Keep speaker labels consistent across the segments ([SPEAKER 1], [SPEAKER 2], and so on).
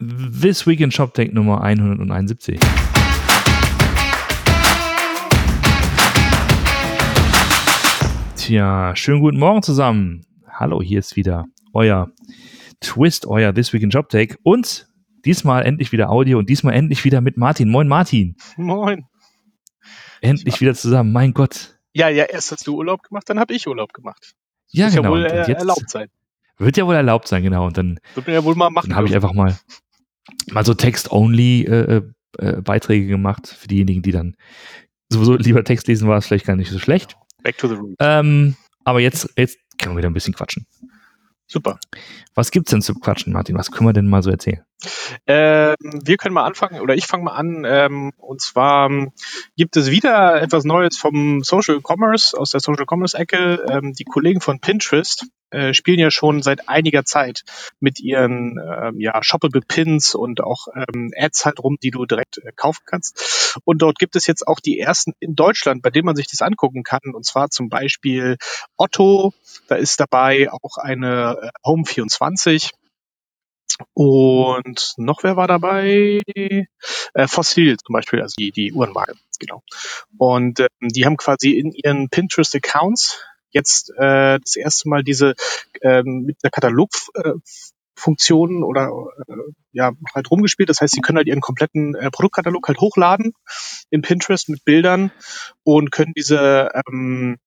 [SPEAKER 1] This Week in Shop Take Nummer 171. Tja, schönen guten Morgen zusammen. Hallo, hier ist wieder euer Twist, euer This Week in Job und diesmal endlich wieder Audio und diesmal endlich wieder mit Martin. Moin Martin.
[SPEAKER 2] Moin.
[SPEAKER 1] Endlich wieder zusammen, mein Gott.
[SPEAKER 2] Ja, ja, erst hast du Urlaub gemacht, dann habe ich Urlaub gemacht.
[SPEAKER 1] Ja,
[SPEAKER 2] Muss
[SPEAKER 1] genau.
[SPEAKER 2] ja wohl äh,
[SPEAKER 1] jetzt
[SPEAKER 2] erlaubt sein.
[SPEAKER 1] Wird ja wohl erlaubt sein, genau. Und dann,
[SPEAKER 2] Wird mir ja wohl mal machen.
[SPEAKER 1] dann habe ich einfach mal, mal so Text-Only äh, äh, Beiträge gemacht für diejenigen, die dann sowieso lieber Text lesen, war es vielleicht gar nicht so schlecht.
[SPEAKER 2] Back to the root.
[SPEAKER 1] Ähm, aber jetzt, jetzt können wir wieder ein bisschen quatschen.
[SPEAKER 2] Super.
[SPEAKER 1] Was gibt's denn zu quatschen, Martin? Was können wir denn mal so erzählen?
[SPEAKER 2] Ähm, wir können mal anfangen, oder ich fange mal an. Ähm, und zwar ähm, gibt es wieder etwas Neues vom Social Commerce, aus der Social Commerce Ecke. Ähm, die Kollegen von Pinterest äh, spielen ja schon seit einiger Zeit mit ihren ähm, ja, shoppable Pins und auch ähm, Ads halt rum, die du direkt äh, kaufen kannst. Und dort gibt es jetzt auch die ersten in Deutschland, bei denen man sich das angucken kann. Und zwar zum Beispiel Otto, da ist dabei auch eine äh, Home 24. Und noch wer war dabei? Äh, Fossil zum Beispiel, also die, die Uhrenmarke, genau. Und ähm, die haben quasi in ihren Pinterest-Accounts jetzt äh, das erste Mal diese ähm, mit der Katalogfunktion äh, oder äh, ja halt rumgespielt. Das heißt, sie können halt ihren kompletten äh, Produktkatalog halt hochladen in Pinterest mit Bildern und können diese ähm,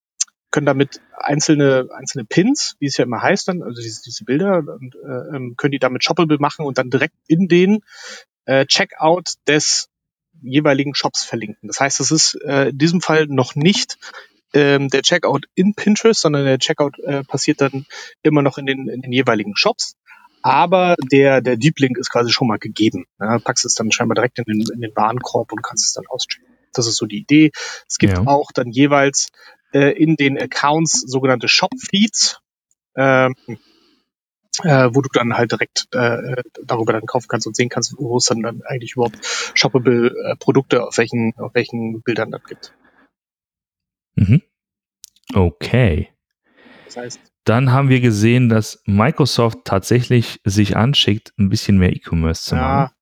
[SPEAKER 2] können damit einzelne einzelne Pins, wie es ja immer heißt dann, also diese, diese Bilder, und, äh, ähm, können die damit shoppable machen und dann direkt in den äh, Checkout des jeweiligen Shops verlinken. Das heißt, es ist äh, in diesem Fall noch nicht ähm, der Checkout in Pinterest, sondern der Checkout äh, passiert dann immer noch in den, in den jeweiligen Shops. Aber der, der Deep Link ist quasi schon mal gegeben. Ja, packst es dann scheinbar direkt in den, in den Warenkorb und kannst es dann auschecken. Das ist so die Idee. Es gibt
[SPEAKER 1] Ja.
[SPEAKER 2] auch dann jeweils äh, in den Accounts sogenannte Shop-Feeds, ähm, äh, wo du dann halt direkt äh, darüber dann kaufen kannst und sehen kannst, wo es dann, dann eigentlich überhaupt shoppable äh, Produkte auf welchen, auf welchen Bildern dann gibt.
[SPEAKER 1] Mhm. Okay.
[SPEAKER 2] Das heißt,
[SPEAKER 1] Dann haben wir gesehen, dass Microsoft tatsächlich sich anschickt, ein bisschen mehr E-Commerce zu
[SPEAKER 2] ja,
[SPEAKER 1] machen.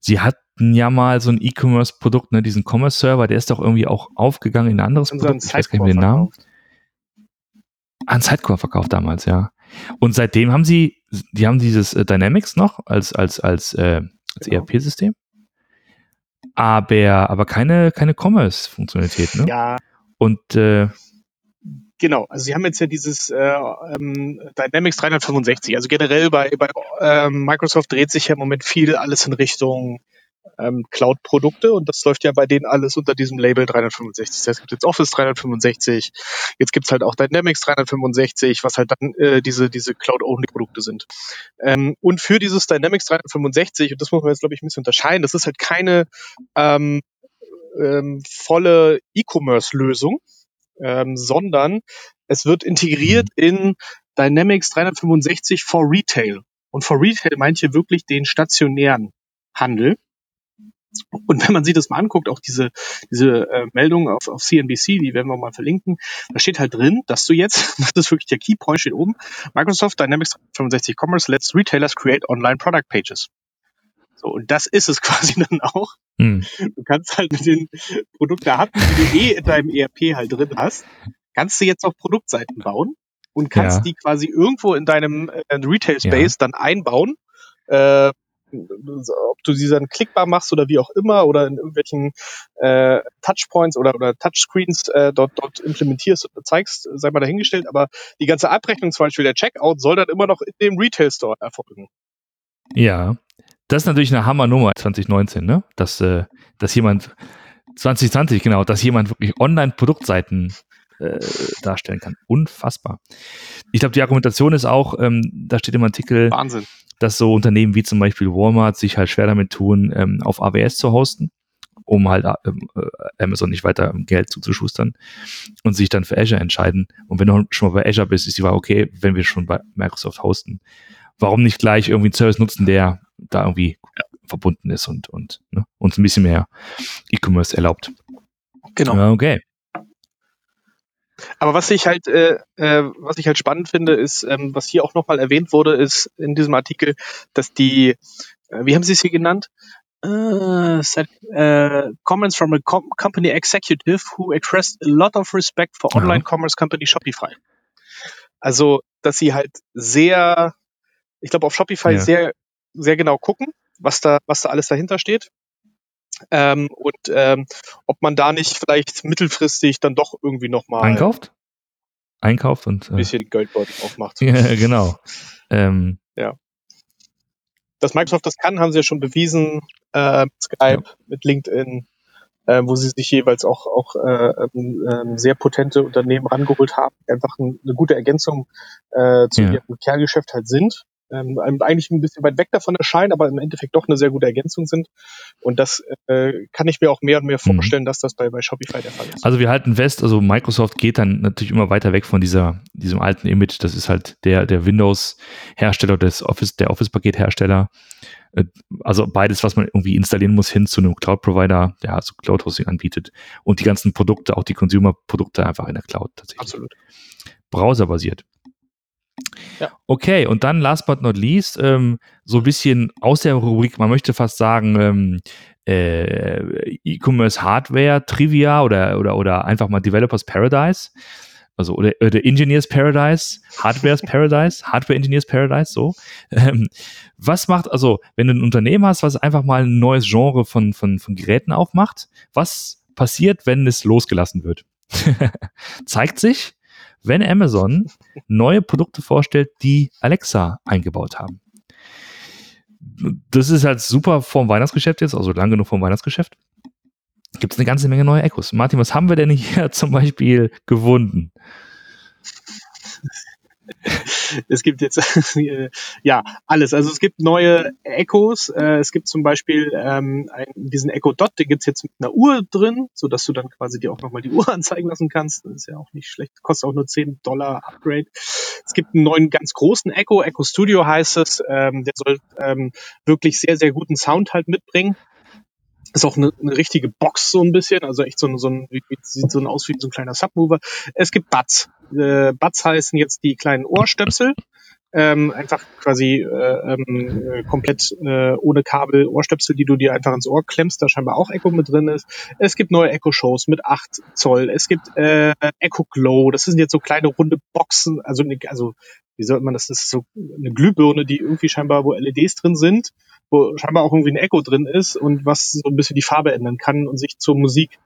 [SPEAKER 1] Sie hatten ja mal so ein E-Commerce-Produkt, ne, diesen Commerce-Server, der ist doch irgendwie auch aufgegangen in ein anderes Produkt. Ich weiß gar nicht mehr den Namen. An Sidecore verkauft damals, ja. Und seitdem haben sie, die haben dieses äh, Dynamics noch als, als, als, äh, als
[SPEAKER 2] Genau.
[SPEAKER 1] ERP-System. Aber, aber keine, keine Commerce-Funktionalität, ne?
[SPEAKER 2] Ja,
[SPEAKER 1] Und äh,
[SPEAKER 2] genau. Also sie haben jetzt ja dieses äh, ähm, Dynamics 365. Also generell bei, bei ähm, Microsoft dreht sich ja im Moment viel alles in Richtung ähm, Cloud-Produkte und das läuft ja bei denen alles unter diesem Label 365. Das heißt, es gibt jetzt Office 365, jetzt gibt's halt auch Dynamics 365, was halt dann äh, diese, diese Cloud-Only-Produkte sind. Ähm, und für dieses Dynamics 365, und das muss man jetzt, glaube ich, ein bisschen unterscheiden, das ist halt keine ähm, ähm, volle E-Commerce-Lösung, ähm, sondern es wird integriert in Dynamics 365 for Retail. Und for Retail meint hier wirklich den stationären Handel. Und wenn man sich das mal anguckt, auch diese, diese äh, Meldung auf, auf CNBC, die werden wir mal verlinken, da steht halt drin, dass du jetzt, das ist wirklich der Keypoint, steht oben, Microsoft Dynamics 365 Commerce lets retailers create online product pages. So, und das ist es quasi dann auch.
[SPEAKER 1] hm,
[SPEAKER 2] Du kannst halt mit den Produktdaten, die du eh in deinem ERP halt drin hast, kannst du jetzt auch Produktseiten bauen und kannst
[SPEAKER 1] Ja.
[SPEAKER 2] die quasi irgendwo in deinem äh, Retail Space dann einbauen. Äh, ob du sie dann klickbar machst oder wie auch immer oder in irgendwelchen äh, Touchpoints oder, oder Touchscreens äh, dort, dort implementierst und zeigst, sei mal dahingestellt, aber die ganze Abrechnung, zum Beispiel der Checkout, soll dann immer noch in dem Retail Store erfolgen.
[SPEAKER 1] ja. Das ist natürlich eine Hammernummer 2019, ne? Dass, äh, dass jemand 2020, genau, dass jemand wirklich Online-Produktseiten äh, darstellen kann. Unfassbar. Ich glaube, die Argumentation ist auch, ähm, da steht im Artikel,
[SPEAKER 2] Wahnsinn.
[SPEAKER 1] dass so Unternehmen wie zum Beispiel Walmart sich halt schwer damit tun, ähm, auf AWS zu hosten, um halt ähm, äh, Amazon nicht weiter Geld zuzuschustern und sich dann für Azure entscheiden. Und wenn du schon mal bei Azure bist, ist die Frage, okay, wenn wir schon bei Microsoft hosten, warum nicht gleich irgendwie einen Service nutzen, der da irgendwie verbunden ist und, und ne, uns ein bisschen mehr E-Commerce erlaubt.
[SPEAKER 2] Genau.
[SPEAKER 1] Ja, okay.
[SPEAKER 2] Aber was ich halt, äh, äh, was ich halt spannend finde, ist, ähm, was hier auch nochmal erwähnt wurde, ist in diesem Artikel, dass die, äh, wie haben Sie es hier genannt? Uh, said, uh, comments from a com company executive who expressed a lot of respect for online commerce company Shopify. Also, dass sie halt sehr, ich glaube, auf Shopify ja. sehr, sehr genau gucken, was da, was da alles dahinter steht. Ähm, und ähm, ob man da nicht vielleicht mittelfristig dann doch irgendwie nochmal
[SPEAKER 1] einkauft? Einkauft und
[SPEAKER 2] ein bisschen Geldbeutel aufmacht.
[SPEAKER 1] ja, genau. Ähm,
[SPEAKER 2] ja. Dass Microsoft das kann, haben sie ja schon bewiesen. Äh, Skype, ja. mit LinkedIn, äh, wo sie sich jeweils auch, auch äh, äh, sehr potente Unternehmen rangeholt haben, die einfach ein, eine gute Ergänzung äh, zu ja. ihrem Kerngeschäft halt sind ähm, eigentlich ein bisschen weit weg davon erscheinen, aber im Endeffekt doch eine sehr gute Ergänzung sind. Und das äh, kann ich mir auch mehr und mehr mhm. vorstellen, mhm. dass das bei, bei Shopify der Fall ist.
[SPEAKER 1] Also wir halten fest, also Microsoft geht dann natürlich immer weiter weg von dieser, diesem alten Image. Das ist halt der, der Windows-Hersteller, des Office, der Office-Paket-Hersteller. Äh, also beides, was man irgendwie installieren muss, hin zu einem Cloud-Provider, der also Cloud-Hosting anbietet. Und die ganzen Produkte, auch die Consumer-Produkte einfach in der Cloud tatsächlich.
[SPEAKER 2] Absolut.
[SPEAKER 1] Browserbasiert. Ja. Okay, und dann last but not least, ähm, so ein bisschen aus der Rubrik, man möchte fast sagen, ähm, äh, E-Commerce Hardware Trivia oder, oder, oder einfach mal Developers Paradise. Also, oder, oder Engineers Paradise, Hardware's Paradise, Hardware Engineers Paradise, so. Ähm, was macht, also, wenn du ein Unternehmen hast, was einfach mal ein neues Genre von, von, von Geräten aufmacht, was passiert, wenn es losgelassen wird? Zeigt sich, wenn Amazon neue Produkte vorstellt, die Alexa eingebaut haben. Das ist halt super vorm Weihnachtsgeschäft jetzt, also lang genug vorm Weihnachtsgeschäft. Gibt es eine ganze Menge neue Echos. Martin, was haben wir denn hier zum Beispiel gewunden?
[SPEAKER 2] es gibt jetzt ja alles. Also es gibt neue Echos. Äh, es gibt zum Beispiel ähm, diesen Echo Dot, den gibt's jetzt mit einer Uhr drin, so dass du dann quasi dir auch nochmal die Uhr anzeigen lassen kannst. Das ist ja auch nicht schlecht. Kostet auch nur 10 Dollar Upgrade. Es gibt einen neuen ganz großen Echo, Echo Studio heißt es. Ähm, der soll ähm, wirklich sehr, sehr guten Sound halt mitbringen. Ist auch eine, eine richtige Box so ein bisschen, also echt so ein, so ein sieht so ein aus wie so ein kleiner Submover. Es gibt Buds. Äh, Buds heißen jetzt die kleinen Ohrstöpsel. Ähm, einfach quasi äh, ähm, äh, komplett äh, ohne Kabel Ohrstöpsel, die du dir einfach ins Ohr klemmst, da scheinbar auch Echo mit drin ist. Es gibt neue Echo-Shows mit 8 Zoll. Es gibt äh, Echo Glow, das sind jetzt so kleine runde Boxen, also, also wie sollte man das, das ist so eine Glühbirne, die irgendwie scheinbar, wo LEDs drin sind wo scheinbar auch irgendwie ein Echo drin ist und was so ein bisschen die Farbe ändern kann und sich zur Musik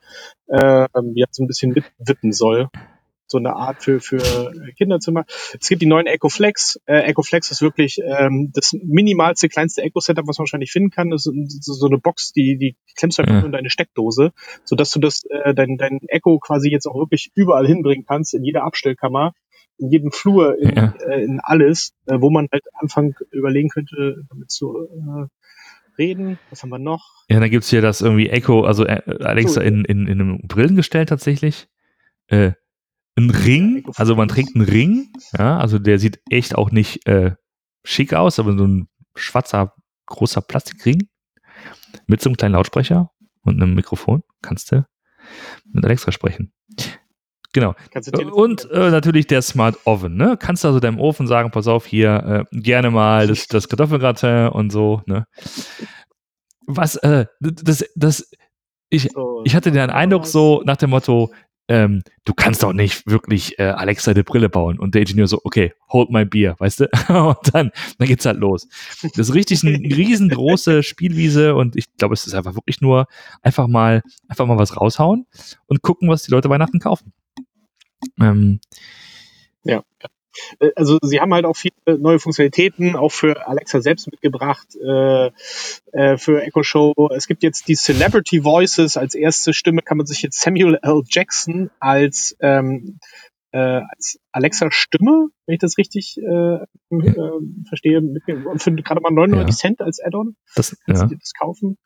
[SPEAKER 2] äh, ja, so ein bisschen mitwippen soll. So eine Art für, für Kinderzimmer. Es gibt die neuen Echo Flex. Äh, Echo Flex ist wirklich ähm, das minimalste, kleinste Echo-Setup, was man wahrscheinlich finden kann. Das ist so eine Box, die, die klemmst du einfach ja. in deine Steckdose, sodass du das, äh, dein, dein Echo quasi jetzt auch wirklich überall hinbringen kannst, in jeder Abstellkammer in jedem Flur, in, ja. äh, in alles, äh, wo man halt Anfang überlegen könnte, damit zu äh, reden. Was haben wir noch?
[SPEAKER 1] Ja, dann gibt's hier das irgendwie Echo, also äh, Alexa so, in, in, in einem Brillengestell tatsächlich. Äh, ein Ring, also man trägt einen Ring, ja, also der sieht echt auch nicht äh, schick aus, aber so ein schwarzer, großer Plastikring mit so einem kleinen Lautsprecher und einem Mikrofon kannst du mit Alexa sprechen. Genau. Und äh, natürlich der Smart Oven, ne? Kannst du also deinem Ofen sagen, pass auf, hier äh, gerne mal das, das Kartoffelgratin und so, ne? Was, äh, das, das, ich, ich hatte den Eindruck so nach dem Motto, ähm, du kannst doch nicht wirklich äh, Alexa eine Brille bauen. Und der Ingenieur so, okay, hold my beer, weißt du? und dann, dann geht's halt los. Das ist richtig eine riesengroße Spielwiese und ich glaube, es ist einfach wirklich nur einfach mal, einfach mal was raushauen und gucken, was die Leute Weihnachten kaufen.
[SPEAKER 2] Ähm, ja. Äh, also sie haben halt auch viele neue Funktionalitäten, auch für Alexa selbst mitgebracht, äh, äh, für Echo Show. Es gibt jetzt die Celebrity Voices. Als erste Stimme kann man sich jetzt Samuel L. Jackson als, ähm, äh, als Alexa-Stimme, wenn ich das richtig äh, äh, verstehe, und für gerade mal 99 ja. Cent als Add-on.
[SPEAKER 1] Das, ja.
[SPEAKER 2] das kaufen.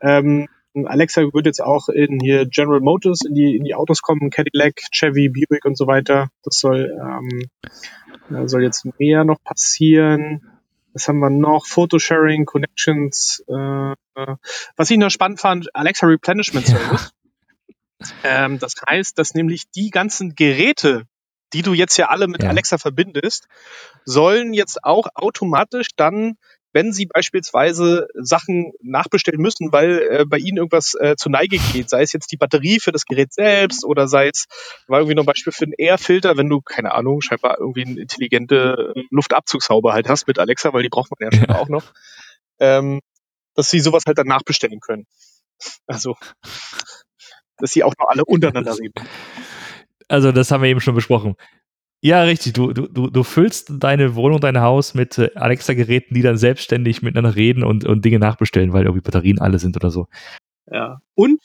[SPEAKER 2] Ähm, Alexa wird jetzt auch in hier General Motors in die, in die Autos kommen, Cadillac, Chevy, Buick und so weiter. Das soll, ähm, soll jetzt mehr noch passieren. Was haben wir noch? Photosharing, Connections. Äh, was ich noch spannend fand, Alexa Replenishment Service. Ähm, das heißt, dass nämlich die ganzen Geräte, die du jetzt ja alle mit
[SPEAKER 1] Ja.
[SPEAKER 2] Alexa verbindest, sollen jetzt auch automatisch dann, wenn sie beispielsweise Sachen nachbestellen müssen, weil äh, bei ihnen irgendwas äh, zu Neige geht, sei es jetzt die Batterie für das Gerät selbst oder sei es, war irgendwie noch ein Beispiel für einen Airfilter, wenn du, keine Ahnung, scheinbar irgendwie eine intelligente äh, Luftabzugshaube halt hast mit Alexa, weil die braucht man ja scheinbar auch noch, ähm, dass sie sowas halt dann nachbestellen können. Also, dass sie auch noch alle untereinander reden.
[SPEAKER 1] Also, das haben wir eben schon besprochen. Ja, richtig. Du, du, du, füllst deine Wohnung, dein Haus mit äh, Alexa-Geräten, die dann selbstständig miteinander reden und, und Dinge nachbestellen, weil irgendwie Batterien alle sind oder so.
[SPEAKER 2] Ja. Und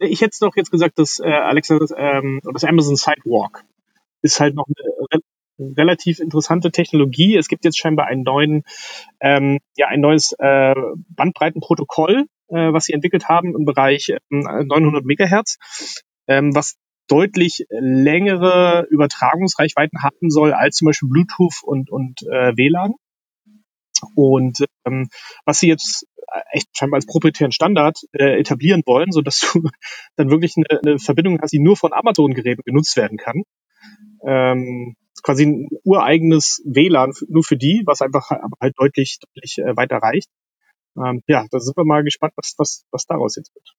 [SPEAKER 2] ich hätte noch jetzt gesagt, dass äh, Alexa das, ähm, oder das Amazon Sidewalk ist halt noch eine re relativ interessante Technologie. Es gibt jetzt scheinbar einen neuen, ähm, ja, ein neues äh, Bandbreitenprotokoll, äh, was sie entwickelt haben im Bereich äh, 900 Megahertz, ähm, was deutlich längere Übertragungsreichweiten haben soll als zum Beispiel Bluetooth und, und äh, WLAN. Und ähm, was sie jetzt echt scheinbar als proprietären Standard äh, etablieren wollen, so dass du dann wirklich eine, eine Verbindung hast, die nur von Amazon-Geräten genutzt werden kann. Ähm, quasi ein ureigenes WLAN nur für die, was einfach aber halt deutlich, deutlich äh, weiter reicht. Ähm, ja, da sind wir mal gespannt, was, was, was daraus jetzt wird.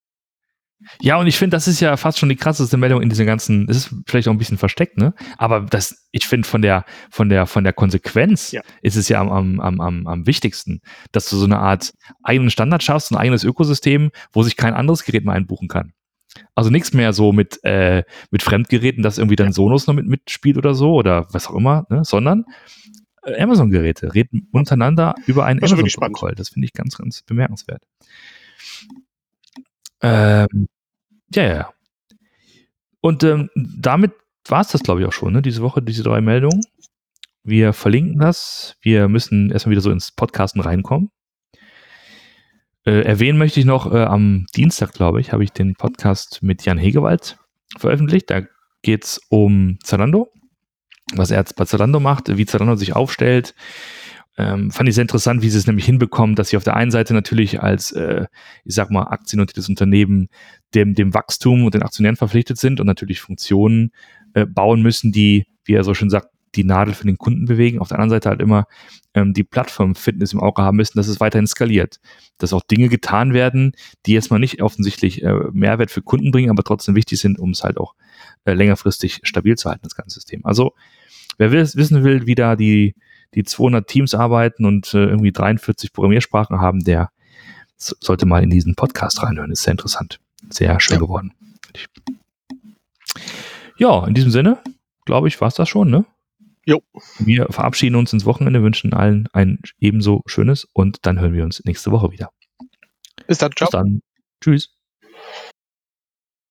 [SPEAKER 1] Ja, und ich finde, das ist ja fast schon die krasseste Meldung in dieser ganzen, es ist vielleicht auch ein bisschen versteckt, ne? Aber das, ich finde, von der, von der, von der Konsequenz
[SPEAKER 2] Ja.
[SPEAKER 1] ist es ja am, am, am, am, wichtigsten, dass du so eine Art eigenen Standard schaffst, ein eigenes Ökosystem, wo sich kein anderes Gerät mehr einbuchen kann. Also nichts mehr so mit, äh, mit Fremdgeräten, dass irgendwie dann Sonos noch mit mitspielt oder so oder was auch immer, ne? sondern äh, Amazon-Geräte reden untereinander über ein. Amazon-Protokoll. Das finde ich ganz, ganz bemerkenswert. Ähm, ja, ja, ja. Und ähm, damit war es das, glaube ich, auch schon, ne? diese Woche, diese drei Meldungen. Wir verlinken das. Wir müssen erstmal wieder so ins Podcasten reinkommen. Äh, erwähnen möchte ich noch, äh, am Dienstag, glaube ich, habe ich den Podcast mit Jan Hegewald veröffentlicht. Da geht es um Zalando, was er jetzt bei Zalando macht, wie Zalando sich aufstellt. Ähm, fand ich sehr interessant, wie sie es nämlich hinbekommen, dass sie auf der einen Seite natürlich als, äh, ich sag mal, aktiennotiertes Unternehmen dem, dem Wachstum und den Aktionären verpflichtet sind und natürlich Funktionen äh, bauen müssen, die, wie er so schön sagt, die Nadel für den Kunden bewegen. Auf der anderen Seite halt immer ähm, die Plattform-Fitness im Auge haben müssen, dass es weiterhin skaliert. Dass auch Dinge getan werden, die jetzt mal nicht offensichtlich äh, Mehrwert für Kunden bringen, aber trotzdem wichtig sind, um es halt auch äh, längerfristig stabil zu halten, das ganze System. Also, wer will, wissen will, wie da die, die 200 Teams arbeiten und äh, irgendwie 43 Programmiersprachen haben, der so- sollte mal in diesen Podcast reinhören. Ist sehr interessant. Sehr schön
[SPEAKER 2] Ja.
[SPEAKER 1] geworden. Ja, in diesem Sinne, glaube ich, war es das schon, ne?
[SPEAKER 2] Jo.
[SPEAKER 1] Wir verabschieden uns ins Wochenende, wünschen allen ein ebenso schönes und dann hören wir uns nächste Woche wieder.
[SPEAKER 2] Bis dann, ciao.
[SPEAKER 1] Bis dann. Tschüss.